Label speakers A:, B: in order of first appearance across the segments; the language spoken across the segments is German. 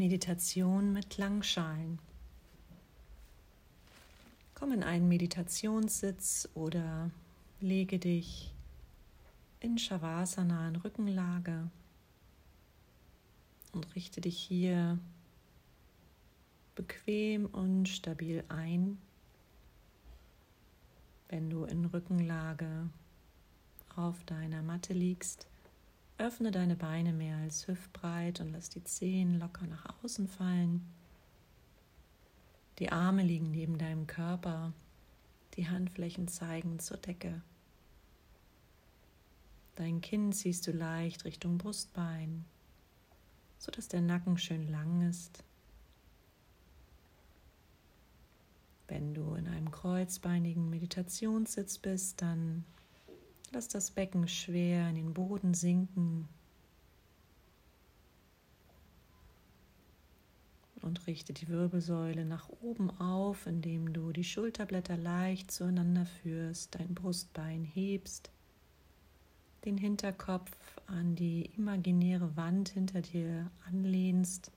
A: Meditation mit Klangschalen. Komm in einen Meditationssitz oder lege dich in Shavasana in Rückenlage und richte dich hier bequem und stabil ein. Wenn du in Rückenlage auf deiner Matte liegst, öffne deine Beine mehr als hüftbreit und lass die Zehen locker nach außen fallen. Die Arme liegen neben deinem Körper, die Handflächen zeigen zur Decke. Dein Kinn ziehst du leicht Richtung Brustbein, sodass der Nacken schön lang ist. Wenn du in einem kreuzbeinigen Meditationssitz bist, dann lass das Becken schwer in den Boden sinken und richte die Wirbelsäule nach oben auf, indem du die Schulterblätter leicht zueinander führst, dein Brustbein hebst, den Hinterkopf an die imaginäre Wand hinter dir anlehnst.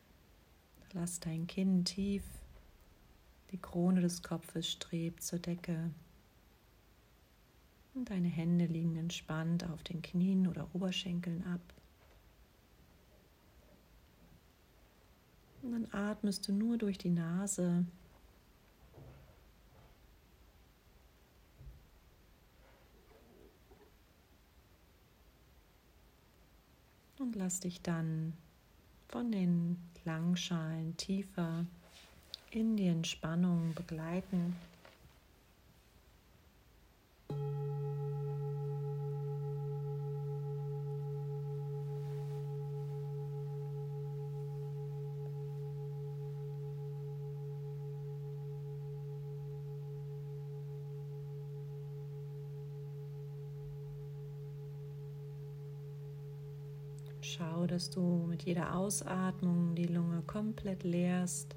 A: Lass dein Kinn tief die Krone des Kopfes strebt zur Decke. Und deine Hände liegen entspannt auf den Knien oder Oberschenkeln ab. Und dann atmest du nur durch die Nase. Und lass dich dann von den Klangschalen tiefer in die Entspannung begleiten. Schau, dass du mit jeder Ausatmung die Lunge komplett leerst.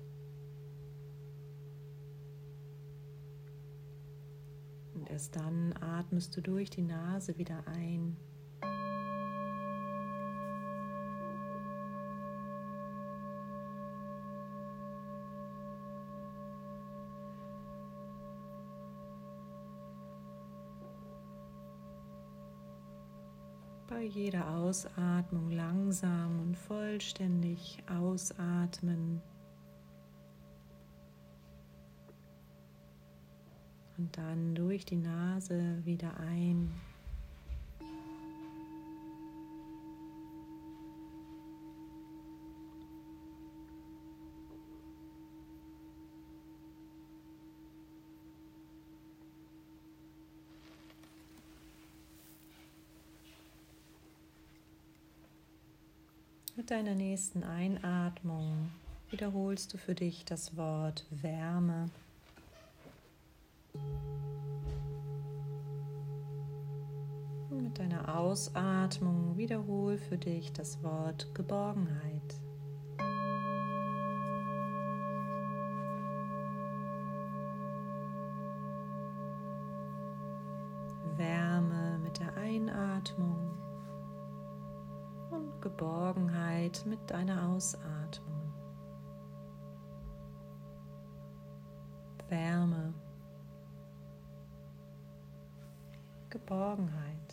A: Erst dann atmest du durch die Nase wieder ein. Bei jeder Ausatmung langsam und vollständig ausatmen. und dann durch die Nase wieder ein. Mit deiner nächsten Einatmung wiederholst du für dich das Wort Wärme. Mit deiner Ausatmung wiederhol für dich das Wort Geborgenheit. Wärme mit der Einatmung und Geborgenheit mit deiner Ausatmung. Wärme. Geborgenheit.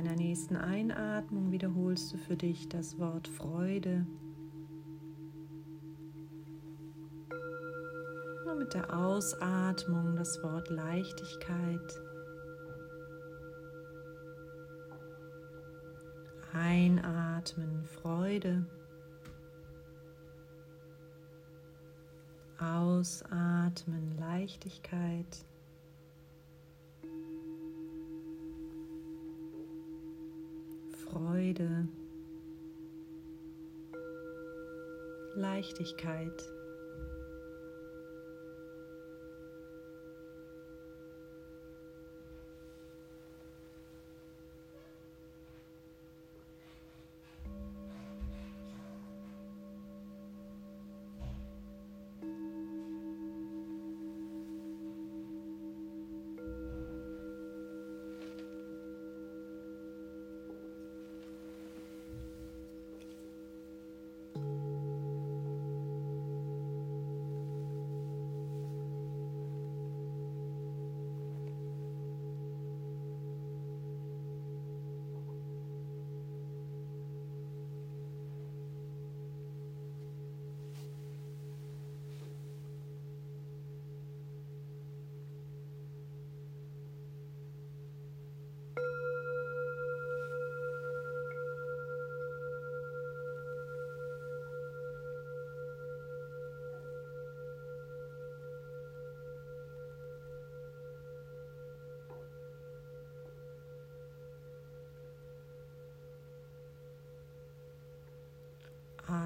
A: Deiner nächsten Einatmung wiederholst du für dich das Wort Freude. Und mit der Ausatmung das Wort Leichtigkeit. Einatmen Freude. Ausatmen Leichtigkeit. Freude, Leichtigkeit.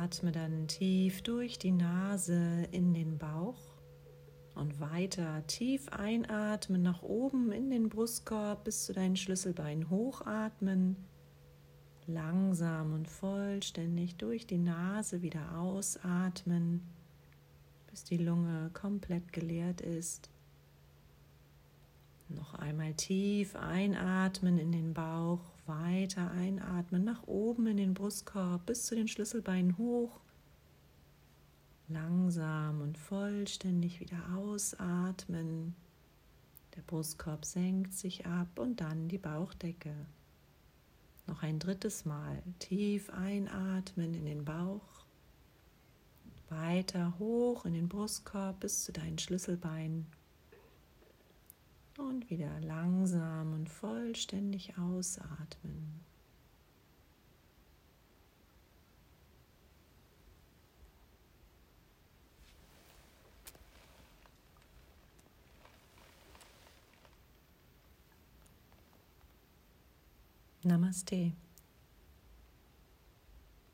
A: Atme dann tief durch die Nase in den Bauch und weiter tief einatmen nach oben in den Brustkorb bis zu deinen Schlüsselbeinen hochatmen. Langsam und vollständig durch die Nase wieder ausatmen, bis die Lunge komplett geleert ist. Noch einmal tief einatmen in den Bauch, weiter einatmen nach oben in den Brustkorb bis zu den Schlüsselbeinen hoch. Langsam und vollständig wieder ausatmen. Der Brustkorb senkt sich ab und dann die Bauchdecke. Noch ein drittes Mal tief einatmen in den Bauch. Weiter hoch in den Brustkorb bis zu deinen Schlüsselbeinen. Und wieder langsam und vollständig ausatmen. Namaste.